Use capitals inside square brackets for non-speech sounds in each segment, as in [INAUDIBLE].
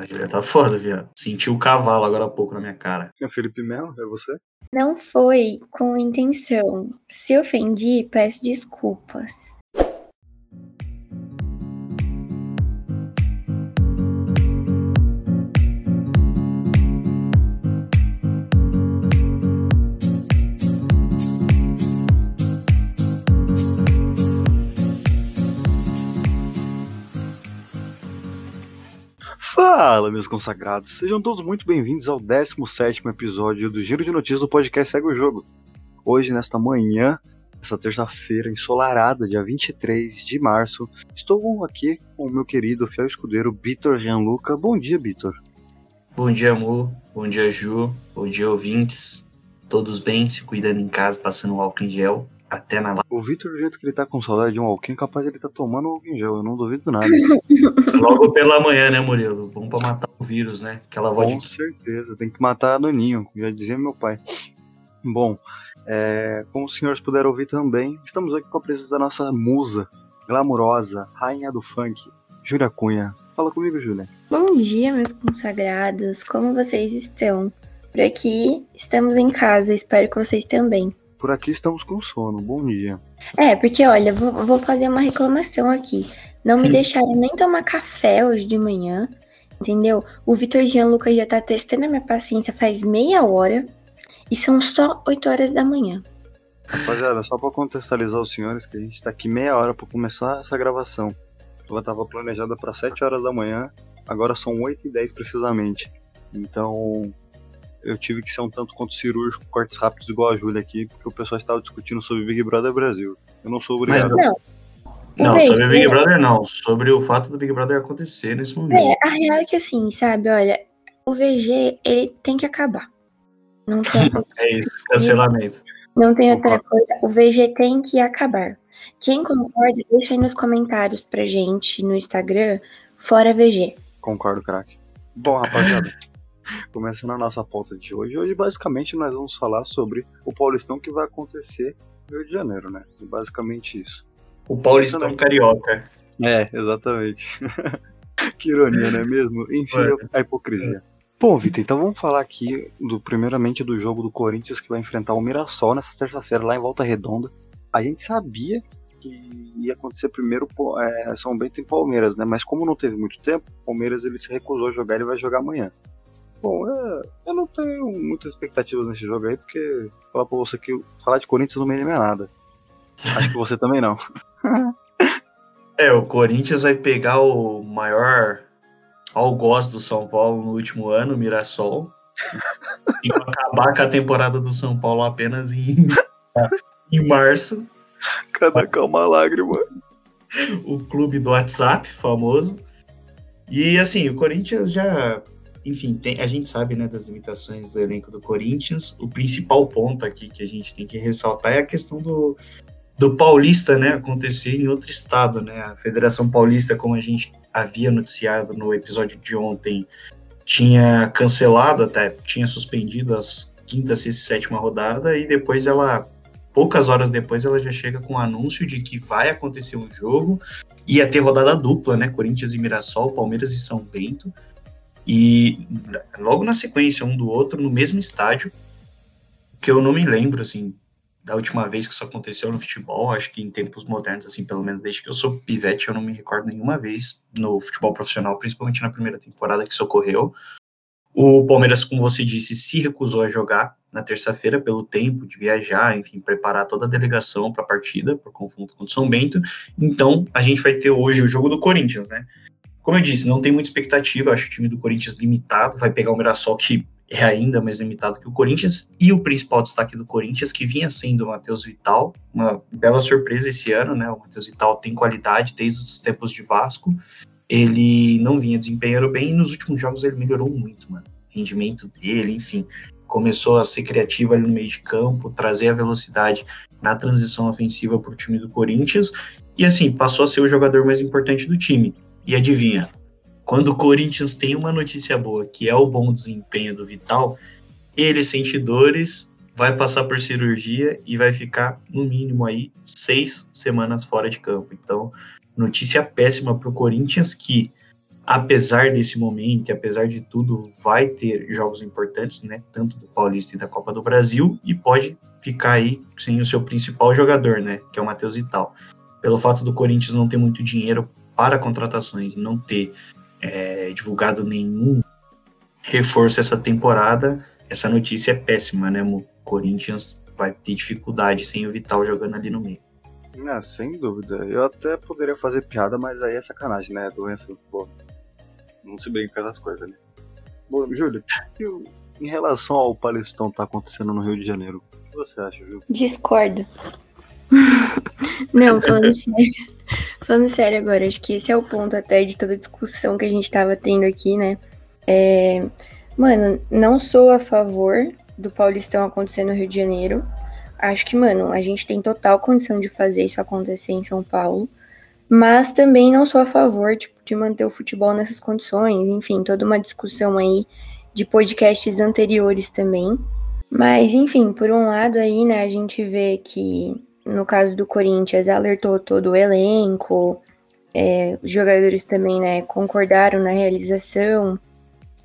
A Júlia tá foda, viado. Senti o cavalo agora há pouco na minha cara. É Felipe Melo, é você? Não foi com intenção. Se ofendi, peço desculpas. Fala, meus consagrados. Sejam todos muito bem-vindos ao 17 episódio do Giro de Notícias do podcast Segue o Jogo. Hoje, nesta manhã, essa terça-feira ensolarada, dia 23 de março, estou aqui com o meu querido fiel escudeiro Vitor Gianluca. Bom dia, Vitor. Bom dia, amor. Bom dia, Ju. Bom dia, ouvintes. Todos bem, se cuidando em casa, passando álcool em gel até na live. O Vitor, do jeito que ele tá com saudade de um alquim, capaz de ele tá tomando um em gel, eu não duvido nada. [LAUGHS] Logo pela manhã, né, Murilo? Bom pra matar o vírus, né? Aquela voz com de... certeza, tem que matar a Daninho, já dizia meu pai. Bom, é, como os senhores puderam ouvir também, estamos aqui com a presença da nossa musa, glamurosa, rainha do funk, Júlia Cunha. Fala comigo, Júlia. Bom dia, meus consagrados. Como vocês estão? Por aqui, estamos em casa. Espero que vocês também. Por aqui estamos com sono, bom dia. É, porque olha, vou, vou fazer uma reclamação aqui. Não me Hum. deixaram nem tomar café hoje de manhã, entendeu? O Vitor Gianluca já tá testando a minha paciência faz meia hora e são só 8 horas da manhã. Rapaziada, só pra contextualizar os senhores, que a gente tá aqui meia hora pra começar essa gravação. Ela tava planejada pra 7 horas da manhã, agora são 8 e 10 precisamente. Então, eu tive que ser um tanto quanto cirúrgico, cortes rápidos igual a Júlia aqui, porque o pessoal estava discutindo sobre Big Brother Brasil. Eu não sou obrigado. Mas Não. Não, sobre o Big né? Brother não. Sobre o fato do Big Brother acontecer nesse momento. É, a real é que assim, sabe, olha, o VG, ele tem que acabar. Não tem [LAUGHS] outra É isso, cancelamento. Não tem outra coisa. O VG tem que acabar. Quem concorda, deixa aí nos comentários pra gente no Instagram, fora VG. Concordo, craque. Bom, rapaziada, [LAUGHS] começando a nossa pauta de hoje. Hoje, basicamente, nós vamos falar sobre o Paulistão que vai acontecer no Rio de Janeiro, né? Basicamente isso. O Paulistão Carioca. É, exatamente. [LAUGHS] que ironia, não é mesmo? Enfim, É. a hipocrisia. Bom, Vitor, então vamos falar aqui do primeiramente do jogo do Corinthians que vai enfrentar o Mirassol nessa terça-feira lá em Volta Redonda. A gente sabia que ia acontecer primeiro é, São Bento e Palmeiras, né? Mas como não teve muito tempo, o Palmeiras ele se recusou a jogar e vai jogar amanhã. Bom, é, eu não tenho muitas expectativas nesse jogo aí, porque falar pra você que falar de Corinthians não me anima nada. Acho que você também não. [LAUGHS] É, o Corinthians vai pegar o maior algoz do São Paulo no último ano, o Mirassol. e acabar com a temporada do São Paulo apenas em, [LAUGHS] em março. Cada calma lágrima. o clube do WhatsApp, famoso. E assim, o Corinthians já. Enfim, tem, a gente sabe né, das limitações do elenco do Corinthians. O principal ponto aqui que a gente tem que ressaltar é a questão do, do Paulista né, acontecer em outro estado. Né? A Federação Paulista, como a gente havia noticiado no episódio de ontem, tinha cancelado, até tinha suspendido as quinta, sexta e sétima rodada, e depois ela poucas horas depois ela já chega com o anúncio de que vai acontecer um jogo, ia ter rodada dupla, né? Corinthians e Mirassol, Palmeiras e São Bento. E logo na sequência, um do outro, no mesmo estádio, que eu não me lembro, assim, da última vez que isso aconteceu no futebol, acho que em tempos modernos, assim, pelo menos desde que eu sou pivete, eu não me recordo nenhuma vez no futebol profissional, principalmente na primeira temporada que isso ocorreu. O Palmeiras, como você disse, se recusou a jogar na terça-feira pelo tempo de viajar, enfim, preparar toda a delegação para a partida, o confronto contra o São Bento. Então, a gente vai ter hoje o jogo do Corinthians, né? Como eu disse, não tem muita expectativa, acho o time do Corinthians limitado, vai pegar o Mirassol que é ainda mais limitado que o Corinthians, e o principal destaque do Corinthians, que vinha sendo o Matheus Vital, uma bela surpresa esse ano, né? O Matheus Vital tem qualidade desde os tempos de Vasco, ele não vinha desempenhando bem, e nos últimos jogos ele melhorou muito, mano. O rendimento dele, enfim, começou a ser criativo ali no meio de campo, trazer a velocidade na transição ofensiva para o time do Corinthians, e assim, passou a ser o jogador mais importante do time. E adivinha, quando o Corinthians tem uma notícia boa, que é o bom desempenho do Vital, ele sente dores, vai passar por cirurgia e vai ficar, no mínimo, aí, seis semanas fora de campo. Então, notícia péssima para o Corinthians, que apesar desse momento, apesar de tudo, vai ter jogos importantes, né? Tanto do Paulista e da Copa do Brasil, e pode ficar aí sem o seu principal jogador, né? Que é o Matheus Vital. Pelo fato do Corinthians não ter muito dinheiro para contratações e não ter é, divulgado nenhum reforço essa temporada, essa notícia é péssima, né? O Corinthians vai ter dificuldade sem o Vital jogando ali no meio. É, sem dúvida. Eu até poderia fazer piada, mas aí é sacanagem, né? Doença, pô. Não se brinca com essas coisas, né? Bom, Júlio, em relação ao palestão que tá acontecendo no Rio de Janeiro, o que você acha, Júlio? Discordo. [LAUGHS] Não, falando [LAUGHS] sério. Falando sério agora, acho que esse é o ponto até de toda a discussão que a gente tava tendo aqui, né? É, mano, não sou a favor do Paulistão acontecer no Rio de Janeiro. Acho que, mano, a gente tem total condição de fazer isso acontecer em São Paulo. Mas também não sou a favor tipo, de manter o futebol nessas condições. Enfim, toda uma discussão aí de podcasts anteriores também. Mas, enfim, por um lado aí, né, a gente vê que no caso do Corinthians alertou todo o elenco, é, os jogadores também, né, concordaram na realização.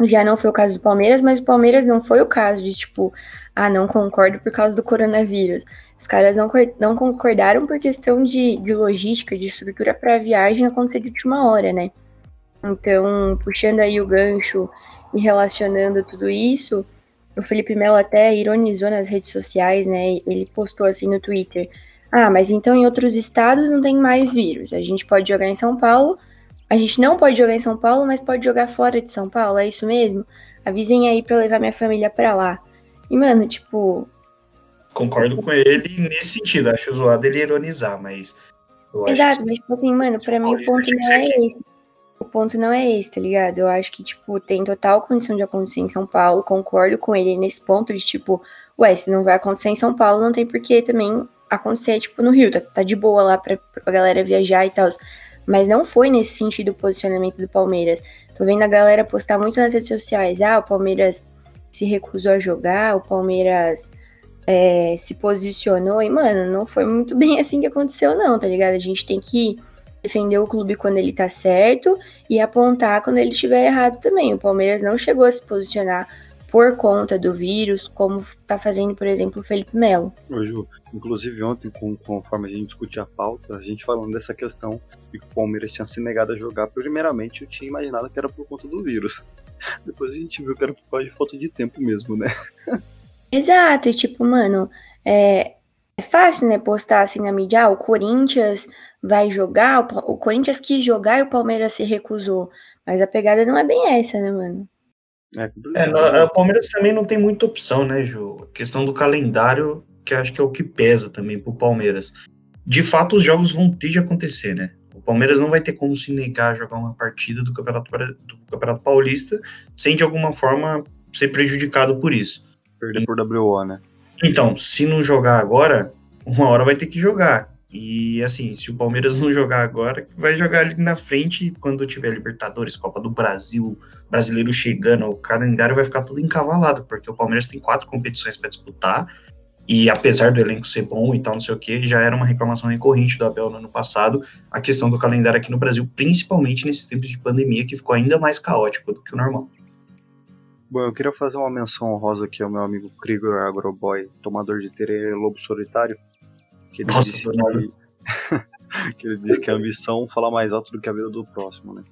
Já não foi o caso do Palmeiras, mas o Palmeiras não foi o caso de tipo, ah, não concordo por causa do coronavírus. Os caras não, não concordaram por questão de, de logística, de estrutura para a viagem acontecer de última hora, né? Então, puxando aí o gancho e relacionando tudo isso, o Felipe Melo até ironizou nas redes sociais, né? Ele postou assim no Twitter: Ah, mas então em outros estados não tem mais vírus. A gente pode jogar em São Paulo, a gente não pode jogar em São Paulo, mas pode jogar fora de São Paulo, é isso mesmo? Avisem aí pra levar minha família pra lá. E, mano, tipo. Concordo com ele nesse sentido. Acho zoado ele ironizar, mas. Exato, mas, tipo assim, mano, pra mim o ponto não é esse. O ponto não é esse, tá ligado? Eu acho que, tipo, tem total condição de acontecer em São Paulo. Concordo com ele nesse ponto de, tipo, ué, se não vai acontecer em São Paulo, não tem por que também acontecer, tipo, no Rio. Tá, tá de boa lá pra, pra galera viajar e tal. Mas não foi nesse sentido o posicionamento do Palmeiras. Tô vendo a galera postar muito nas redes sociais. Ah, o Palmeiras se recusou a jogar, o Palmeiras é, se posicionou. E, mano, não foi muito bem [LAUGHS] assim que aconteceu, não, tá ligado? A gente tem que defender o clube quando ele tá certo e apontar quando ele estiver errado também. O Palmeiras não chegou a se posicionar por conta do vírus, como está fazendo, por exemplo, o Felipe Melo. Ô, Ju, inclusive ontem, com, conforme a gente discutia a pauta, a gente falando dessa questão de que o Palmeiras tinha se negado a jogar, primeiramente eu tinha imaginado que era por conta do vírus. [LAUGHS] Depois a gente viu que era por causa de falta de tempo mesmo, né? Exato, e tipo, mano, é, é fácil, né, postar assim na mídia, ah, o Corinthians vai jogar, o, o Corinthians quis jogar e o Palmeiras se recusou. Mas a pegada não é bem essa, né, mano? É, é, o Palmeiras também não tem muita opção, né, Ju? A questão do calendário, que acho que é o que pesa também pro Palmeiras. De fato, os jogos vão ter de acontecer, né? O Palmeiras não vai ter como se negar a jogar uma partida do Campeonato, do Campeonato Paulista sem, de alguma forma, ser prejudicado por isso. Perder por WO, né? Então, se não jogar agora, uma hora vai ter que jogar. E assim, se o Palmeiras não jogar agora, vai jogar ali na frente quando tiver Libertadores, Copa do Brasil, brasileiro chegando, o calendário vai ficar tudo encavalado, porque o Palmeiras tem quatro competições para disputar. E apesar do elenco ser bom e tal, não sei o que, já era uma reclamação recorrente do Abel no ano passado, a questão do calendário aqui no Brasil, principalmente nesses tempos de pandemia, que ficou ainda mais caótico do que o normal. Bom, eu queria fazer uma menção honrosa aqui ao meu amigo Krieger Agroboy, tomador de tererê lobo solitário, que ele, Nossa, disse que, [LAUGHS] que ele disse que a ambição fala mais alto do que a vida do próximo, né?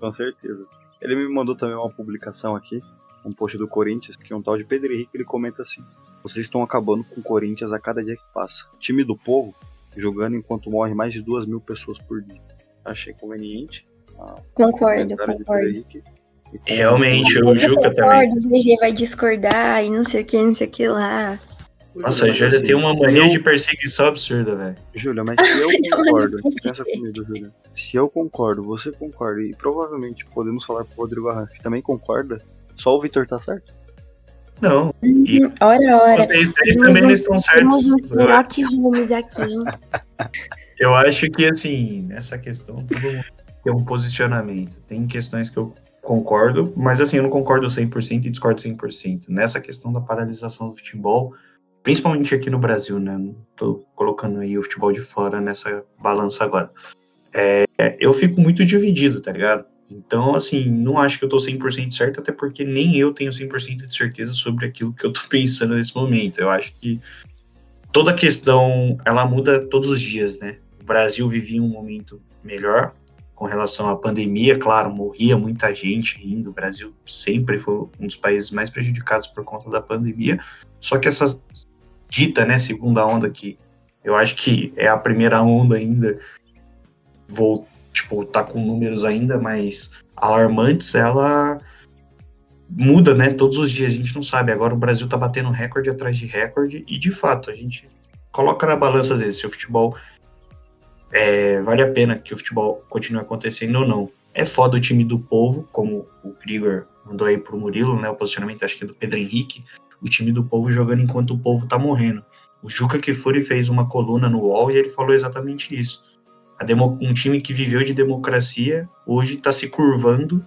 Com certeza. Ele me mandou também uma publicação aqui, um post do Corinthians, que é um tal de Pedro Henrique, ele comenta assim: Vocês estão acabando com o Corinthians a cada dia que passa. Time do povo jogando enquanto morre mais de duas mil pessoas por dia. Achei conveniente. Concordo, concordo. Realmente, o Juca também. O VG vai discordar e não sei o que, não sei o que lá. Nossa, a Júlia assim, tem uma mania eu... de perseguição absurda, velho. Júlia, mas [LAUGHS] se eu concordo, pensa comigo, Júlia. Se eu concordo, você concorda, e provavelmente podemos falar pro Rodrigo Arran, que também concorda, só o Vitor tá certo? Não. E ora, ora. Vocês três também não estão certos. Rock Holmes aqui, hein? [LAUGHS] Eu acho que, assim, nessa questão, todo mundo tem um posicionamento. Tem questões que eu concordo, mas, assim, eu não concordo 100% e discordo 100%. Nessa questão da paralisação do futebol, principalmente aqui no Brasil, né? Tô colocando aí o futebol de fora nessa balança agora. É, eu fico muito dividido, tá ligado? Então, assim, não acho que eu tô 100% certo, até porque nem eu tenho 100% de certeza sobre aquilo que eu tô [LAUGHS] pensando nesse momento. Eu acho que toda questão, ela muda todos os dias, né? O Brasil vivia um momento melhor com relação à pandemia, claro, morria muita gente ainda, o Brasil sempre foi um dos países mais prejudicados por conta da pandemia, só que essa dita, né, segunda onda que eu acho que é a primeira onda ainda, vou, tipo, tá com números ainda mais alarmantes, ela muda, né, todos os dias, a gente não sabe, agora o Brasil tá batendo recorde atrás de recorde, e de fato, a gente coloca na balança às vezes se o futebol é, vale a pena que o futebol continue acontecendo ou não. É foda o time do povo, como o Krieger mandou aí pro Murilo, né? O posicionamento acho que é do Pedro Henrique. O time do povo jogando enquanto o povo tá morrendo. O Juca Kifuri fez uma coluna no UOL e ele falou exatamente isso. um time que viveu de democracia hoje está se curvando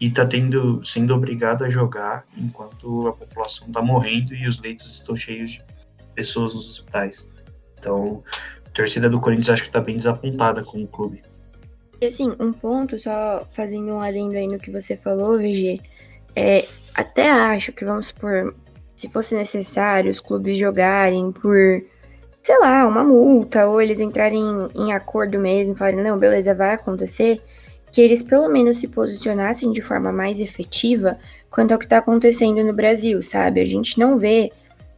e está tendo, sendo obrigado a jogar enquanto a população está morrendo e os leitos estão cheios de pessoas nos hospitais. Então, torcida do Corinthians acho que tá bem desapontada com o clube. E assim, um ponto, só fazendo um adendo aí no que você falou, VG, é, até acho que, vamos supor, se fosse necessário os clubes jogarem por, sei lá, uma multa, ou eles entrarem em, em acordo mesmo, falarem, não, beleza, vai acontecer, que eles pelo menos se posicionassem de forma mais efetiva quanto ao que está acontecendo no Brasil, sabe? A gente não vê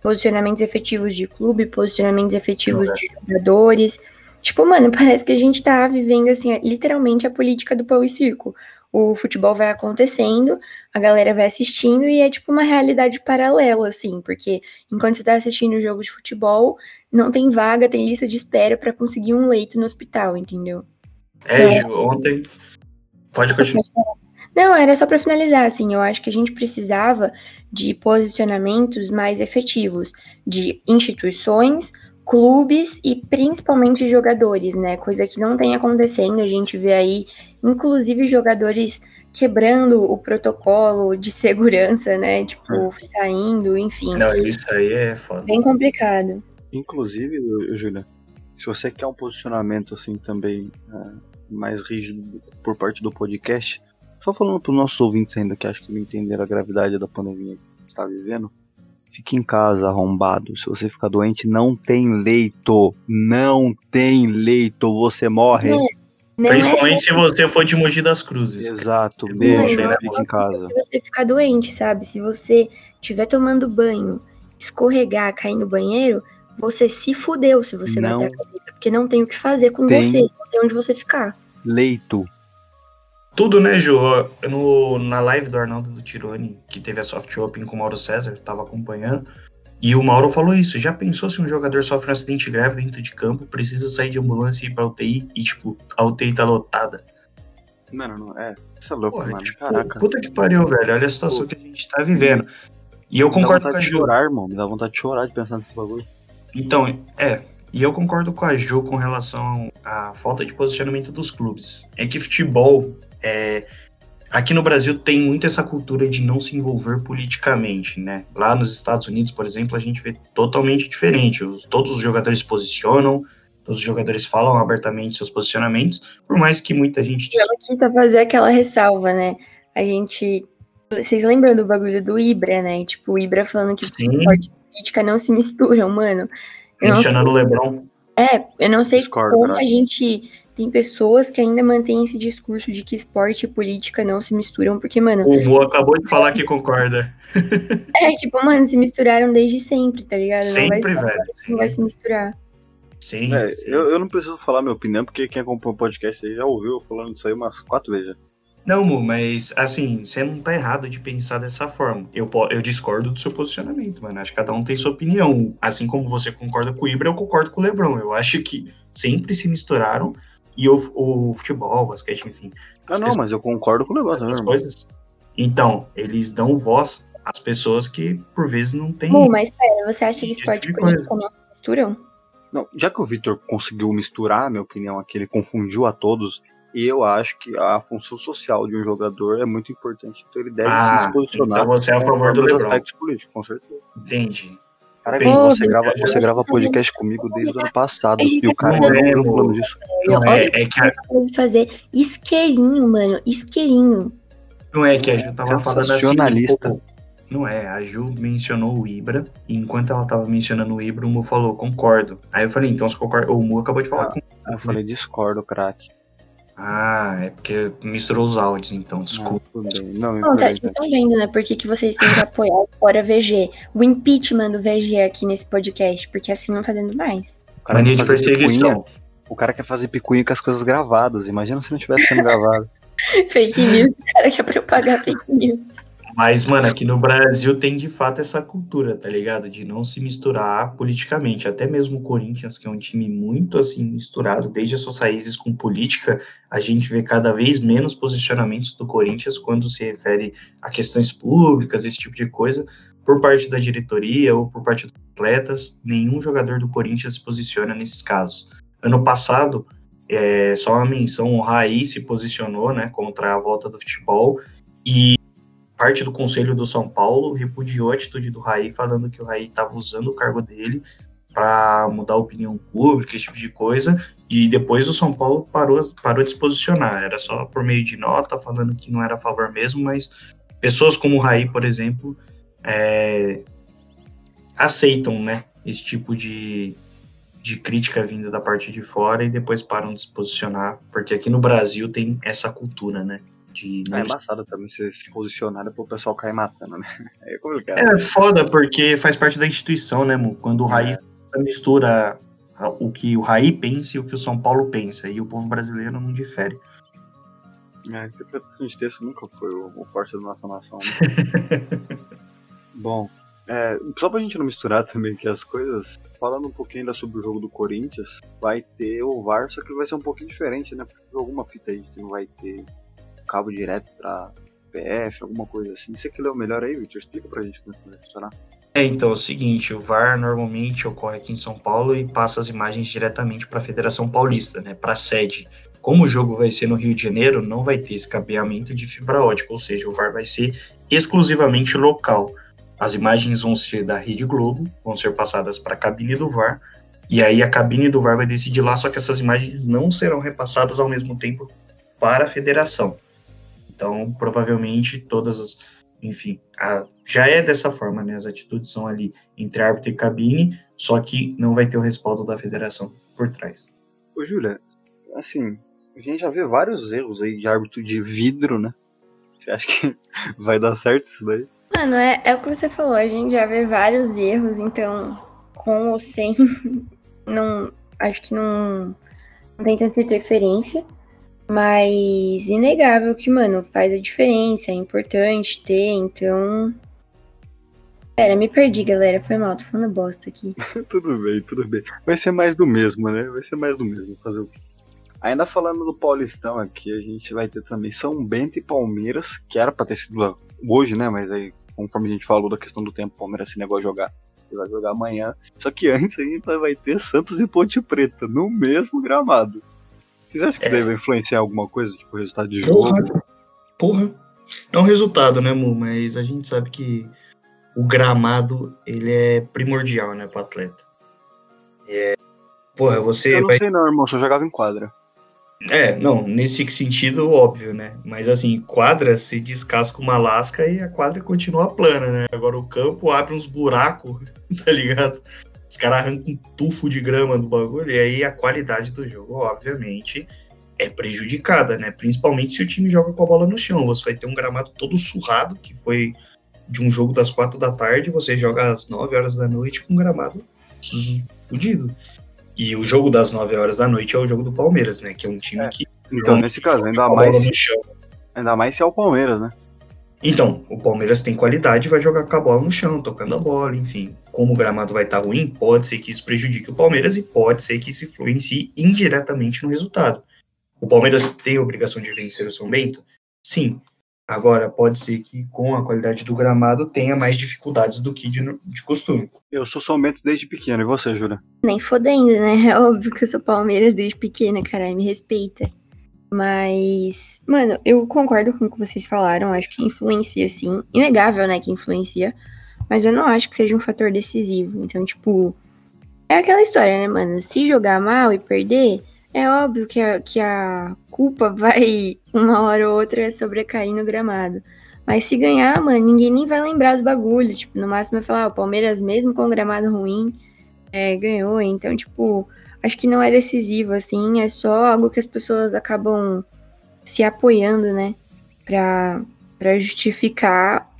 posicionamentos efetivos de clube, posicionamentos efetivos de jogadores. Tipo, mano, [LAUGHS] parece que a gente tá vivendo, assim, literalmente a política do pão e circo. O futebol vai acontecendo, a galera vai assistindo e é tipo uma realidade paralela, assim, porque enquanto você tá assistindo o jogo de futebol, não tem vaga, tem lista de espera para conseguir um leito no hospital, entendeu? É, então, Ju, ontem. Pode continuar. Não, era só para finalizar, assim, eu acho que a gente precisava de posicionamentos mais efetivos de instituições, clubes e principalmente jogadores, né? Coisa que não tem acontecendo. A gente vê aí, inclusive, jogadores quebrando o protocolo de segurança, né? Tipo, é. saindo, enfim. Não, isso aí é foda. Bem complicado. Inclusive, Júlia, se você quer um posicionamento assim também uh, mais rígido por parte do podcast, só falando para os nossos ouvintes ainda que acho que não entenderam a gravidade da pandemia que a gente está vivendo. Fique em casa, arrombado. Se você ficar doente, não tem leito. Não tem leito. Você morre. Não, não Principalmente se você for de Mogi das Cruzes. Exato. Beijo, fica em casa. Se você ficar doente, sabe? Se você estiver tomando banho, escorregar, cair no banheiro, você se fudeu se você não bater a cabeça. Porque não tem o que fazer com tem você. Não tem onde você ficar. Leito tudo, né, Ju? No, na live do Arnaldo do Tironi, que teve a Soft Open com o Mauro César, tava acompanhando. E o Mauro falou isso. Já pensou se um jogador sofre um acidente grave dentro de campo, precisa sair de ambulância e ir pra UTI e, tipo, a UTI tá lotada? Mano, não é. Isso é louco, Porra, mano. Tipo, Caraca. Puta que pariu, velho. Olha a situação Pô. que a gente tá vivendo. E eu concordo com a Ju. chorar, irmão. Me dá vontade de chorar de pensar nesse bagulho. Então, é. E eu concordo com a Ju com relação à falta de posicionamento dos clubes. É que futebol é, aqui no Brasil tem muito essa cultura de não se envolver politicamente, né? Lá nos Estados Unidos, por exemplo, a gente vê totalmente diferente. Os, todos os jogadores se posicionam, todos os jogadores falam abertamente seus posicionamentos, por mais que muita gente... Eu quis só fazer aquela ressalva, né? A gente... Vocês lembram do bagulho do Ibra, né? Tipo, o Ibra falando que esporte e política não se misturam, mano. Mencionando o Lebron. É, eu não sei Discord, como né? a gente tem pessoas que ainda mantêm esse discurso de que esporte e política não se misturam, porque, mano. O Bo acabou de falar que concorda. [LAUGHS] É, tipo, mano, se misturaram desde sempre, tá ligado? Sempre, não vai, velho. Não vai se misturar. Sim. É, sim. Eu, eu não preciso falar minha opinião, porque quem acompanha o podcast aí já ouviu eu falando isso aí umas quatro vezes. Não, Mu, mas assim, você não tá errado de pensar dessa forma. Eu, eu discordo do seu posicionamento, mano. Acho que cada um tem sua opinião. Assim como você concorda com o Ibra, eu concordo com o Lebron. Eu acho que sempre se misturaram e o, o futebol, o basquete, enfim. Ah, não, mas eu concordo com o negócio, né, coisas. Então, eles dão voz às pessoas que, por vezes, não têm. Bom, mas pera, você acha que esporte e política não misturam? Não, já que o Victor conseguiu misturar, a minha opinião aqui, ele confundiu a todos, e eu acho que a função social de um jogador é muito importante. Então ele deve ah, se posicionar. Então você é a favor do LeBron. político, com certeza. Entendi. Cara, Bem, você, grava, você grava podcast comigo desde o ano passado. E o tá cara não viu falando disso. Não é, é que a, fazer isqueirinho, mano. Isqueirinho. não é que a Ju tava falando assim. Pô, Não é, a Ju mencionou o Ibra, e enquanto ela tava mencionando o Ibra, o Mu falou, concordo. Aí eu falei, então você concorda? O Mu acabou de falar Ah. com. Eu falei, discordo, craque. Ah, é porque misturou os áudios, então, desculpa. Ah, tudo bem. Não, Não, tá, vocês estão vendo, né? Por que, que vocês têm que apoiar o Fora VG? O impeachment do VG aqui nesse podcast, porque assim não tá dando mais. O cara Mania quer de fazer perseguição. picuinha- O cara quer fazer picuinha com as coisas gravadas. Imagina se não tivesse sendo gravado. [LAUGHS] fake news, o cara quer propagar fake news. Mas, mano, aqui no Brasil tem de fato essa cultura, tá ligado? De não se misturar politicamente. Até mesmo o Corinthians, que é um time muito assim misturado, desde as suas raízes com política, a gente vê cada vez menos posicionamentos do Corinthians quando se refere a questões públicas, esse tipo de coisa, por parte da diretoria ou por parte dos atletas. Nenhum jogador do Corinthians se posiciona nesses casos. Ano passado, é, só uma menção, o Raí se posicionou né, contra a volta do futebol e parte do conselho do São Paulo repudiou a atitude do Raí, falando que o Raí estava usando o cargo dele para mudar a opinião pública, esse tipo de coisa, e depois o São Paulo parou, parou de se posicionar, era só por meio de nota, falando que não era a favor mesmo, mas pessoas como o Raí, por exemplo, é, aceitam né, esse tipo de, de crítica vinda da parte de fora e depois param de se posicionar, porque aqui no Brasil tem essa cultura, né? De É não embaçado também se posicionar depois o pessoal cair matando, né? [LAUGHS] É complicado. É foda, porque faz parte da instituição, né, Mu? Quando o Raí mistura a- o que o Raí pensa e o que o São Paulo pensa, e o povo brasileiro não difere. É, a interpretação de texto nunca foi o, o forte da nossa nação. Né? [LAUGHS] Bom, é, só pra gente não misturar também aqui as coisas, falando um pouquinho ainda sobre o jogo do Corinthians, vai ter o VAR, só que vai ser um pouquinho diferente, né? Porque tem alguma fita aí que não vai ter cabo direto pra PF, alguma coisa assim. Você que leu melhor aí, Victor? Explica pra gente como é que vai funcionar. É, então é o seguinte, o VAR normalmente ocorre aqui em São Paulo e passa as imagens diretamente para a Federação Paulista, né, para a sede. Como o jogo vai ser no Rio de Janeiro, não vai ter esse cabeamento de fibra ótica, ou seja, o VAR vai ser exclusivamente local. As imagens vão ser da Rede Globo, vão ser passadas para a cabine do VAR, e aí a cabine do VAR vai decidir lá, só que essas imagens não serão repassadas ao mesmo tempo para a federação. Então, provavelmente, todas as. Enfim, a- já é dessa forma, né? As atitudes são ali entre árbitro e cabine, só que não vai ter o respaldo da federação por trás. Ô, Júlia, assim, a gente já vê vários erros aí de árbitro de vidro, né? Você acha que [LAUGHS] vai dar certo isso daí? Mano, é, é o que você falou, a gente já vê vários erros, então, com ou sem, [LAUGHS] não, acho que não, não tem tanta interferência, mas inegável que, mano, faz a diferença, é importante ter, então... Pera, me perdi, galera, foi mal, tô falando bosta aqui. [LAUGHS] tudo bem, tudo bem. Vai ser mais do mesmo, né? Vai ser mais do mesmo. Fazer o quê? Ainda falando do Paulistão aqui, a gente vai ter também São Bento e Palmeiras, que era pra ter sido lá hoje, né? Mas aí, conforme a gente falou da questão do tempo, o Palmeiras se negou a jogar. Ele vai jogar amanhã. Só que antes ainda vai ter Santos e Ponte Preta, no mesmo gramado. Vocês acham que isso É. daí vai influenciar alguma coisa? Tipo, o resultado de jogo? Porra! Porra! É um resultado, né, Mu? Mas a gente sabe que o gramado, ele é primordial, né, pro atleta. É... Porra, você Eu não vai sei não, irmão, só jogava em quadra. É, não, nesse sentido, óbvio, né? Mas assim, quadra se descasca uma lasca e a quadra continua plana, né? Agora o campo abre uns buracos, [LAUGHS] tá ligado? Os caras arrancam um tufo de grama do bagulho e aí a qualidade do jogo, obviamente, é prejudicada, né? Principalmente se o time joga com a bola no chão. Você vai ter um gramado todo surrado, que foi de um jogo das quatro da tarde, você joga às nove horas da noite com um gramado fudido. E o jogo das 9 horas da noite é o jogo do Palmeiras, né? Que é um time É. que Então, nesse caso, ainda mais, bola no chão. ainda mais se é o Palmeiras, né? Então, o Palmeiras tem qualidade e vai jogar com a bola no chão, tocando a bola, enfim. Como o gramado vai estar ruim, pode ser que isso prejudique o Palmeiras e pode ser que isso influencie indiretamente no resultado. O Palmeiras tem a obrigação de vencer o São Bento? Sim. Agora, pode ser que com a qualidade do gramado tenha mais dificuldades do que de, de costume. Eu sou São Bento desde pequeno, e você, Júlia? Nem fodendo, né? É óbvio que eu sou Palmeiras desde pequena, caralho, me respeita. Mas, mano, eu concordo com o que vocês falaram, acho que influencia sim. Inegável, né, que influencia. mas eu não acho que seja um fator decisivo. Então, tipo, é aquela história, né, mano? Se jogar mal e perder, é óbvio que a, que a culpa [LAUGHS] vai, uma hora ou outra, sobrecair no gramado. Mas se ganhar, mano, ninguém nem vai lembrar do bagulho. Tipo, no máximo vai falar, ah, o Palmeiras, mesmo com o gramado ruim, é, ganhou. Então, tipo, acho que não é decisivo, assim. É só algo que as pessoas acabam se apoiando, né? Pra, pra justificar,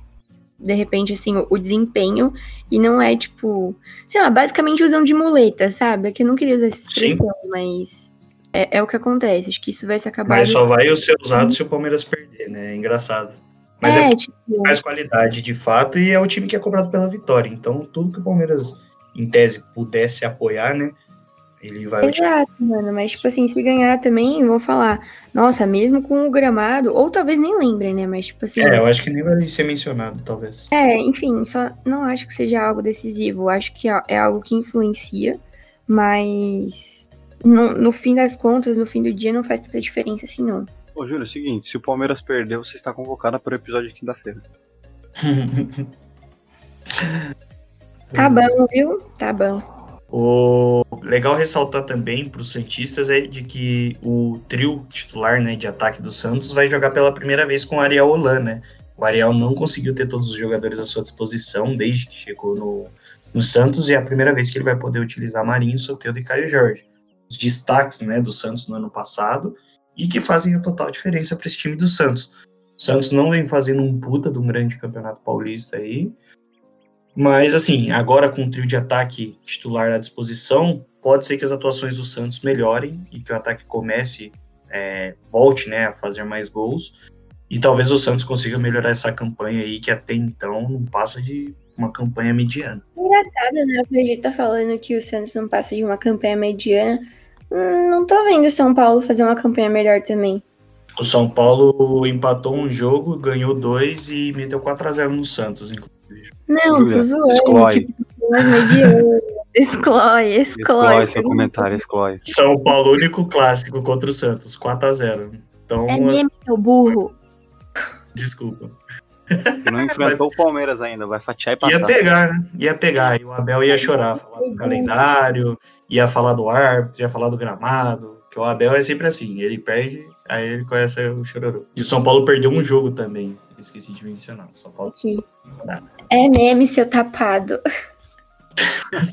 de repente, assim, o, o desempenho. E não é, tipo, sei lá, basicamente usam de muleta, sabe? É que eu não queria usar essa expressão, Sim. mas é, é, o que acontece. Acho que isso vai se acabar. Mas só vai ser usado se o Palmeiras perder, né? É engraçado. Mas é, é tipo... mais qualidade de fato e é o time que é cobrado pela vitória. Então, tudo que o Palmeiras, em tese, pudesse apoiar, né? Ele vai. Exato, mano. Mas, tipo assim, se ganhar também, vou falar, nossa, mesmo com o gramado, ou talvez nem lembrem, né? Mas, tipo assim. É, eu acho que nem vai ser mencionado, talvez. É, enfim, só não acho que seja algo decisivo. Acho que é, é algo que influencia, mas. No, no fim das contas, no fim do dia, não faz tanta diferença assim, não. Ô, Júlio, é o seguinte, se o Palmeiras perder, você está convocada para o episódio de quinta-feira. tá bom, viu? Tá bom. O legal ressaltar também para os Santistas é de que o trio titular né, de ataque do Santos vai jogar pela primeira vez com o Ariel Holan, né? O Ariel não conseguiu ter todos os jogadores à sua disposição desde que chegou no, no Santos e é a primeira vez que ele vai poder utilizar Marinho, Soteldo e Caio Jorge. Os destaques né, do Santos no ano passado e que fazem a total diferença para esse time do Santos. O Santos não vem fazendo um puta de um grande campeonato paulista aí, mas assim, agora com o trio de ataque titular à disposição, pode ser que as atuações do Santos melhorem e que o ataque comece, é, volte né, a fazer mais gols. E talvez o Santos consiga melhorar essa campanha aí, que até então não passa de uma campanha mediana. Engraçado, né? O PG tá falando que o Santos não passa de uma campanha mediana, Hum, não tô vendo o São Paulo fazer uma campanha melhor também. O São Paulo empatou um jogo, ganhou dois e meteu 4x0 no Santos, inclusive. Não, tô zoando. Exclói. Tipo, [LAUGHS] exclói, exclói. Exclói seu comentário, exclói. São Paulo, único clássico contra o Santos, 4x0. Então, é mesmo, seu burro. Desculpa. Não enfrentou o Palmeiras ainda, vai fatiar e passar. Ia pegar, né? Ia pegar. E o Abel ia chorar, falar do calendário, ia falar do árbitro, ia falar do gramado. Que o Abel é sempre assim, ele perde, aí ele conhece o chororô. E o São Paulo perdeu um jogo também, esqueci de mencionar. São Paulo. É meme, seu tapado.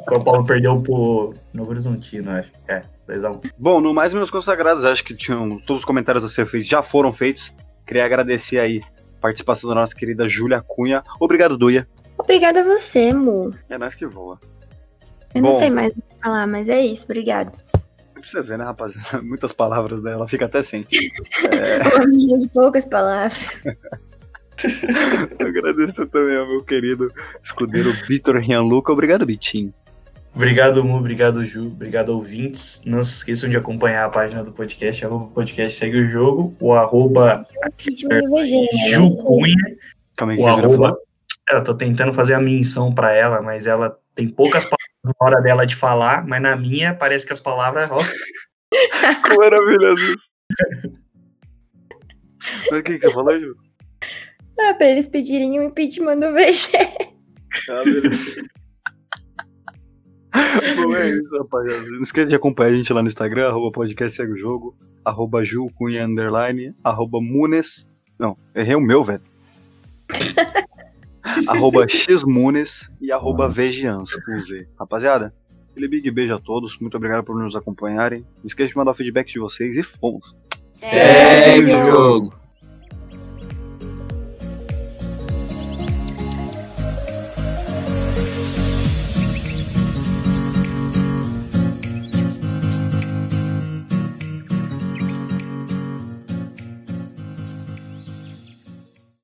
São Paulo perdeu pro Novo Horizontino, acho. É, 2x1. Bom, no mais meus consagrados, acho que tinham todos os comentários a ser feitos já foram feitos. Queria agradecer aí participação da nossa querida Júlia Cunha. Obrigado, Duia. Obrigada a você, Mu. É nós que voa. Eu Bom, não sei mais o que falar, mas é isso, obrigado. Pra você ver, né, rapaziada? [LAUGHS] Muitas palavras dela, fica até sem. É... [LAUGHS] Uma de poucas palavras. [LAUGHS] [LAUGHS] Agradeço também ao meu querido escudeiro Vitor Rianluca. Obrigado, Bitinho. Obrigado, Mu, obrigado, Ju, obrigado, ouvintes. Não se esqueçam de acompanhar a página do podcast, arroba podcast segue o jogo, o arroba Ju Cunha, o arroba... Eu tô tentando fazer a menção para ela, mas ela tem poucas palavras na hora dela de falar, mas na minha parece que as palavras, ó... [LAUGHS] Maravilhoso. Mas o que, que você falou, Ju? Ah, pra eles pedirem o impeachment do VG. Ah, [LAUGHS] beleza. Bom, é isso, rapaziada. Não esqueça de acompanhar a gente lá no Instagram, arroba podcast segue o jogo, arroba Ju Cunha underline, arroba Munes. Não, errei o meu, velho. [LAUGHS] arroba Xmunes e arroba Vegians, com Z. Rapaziada, aquele big beijo a todos. Muito obrigado por nos acompanharem. Não esqueça de mandar o feedback de vocês e fomos. Segue o jogo!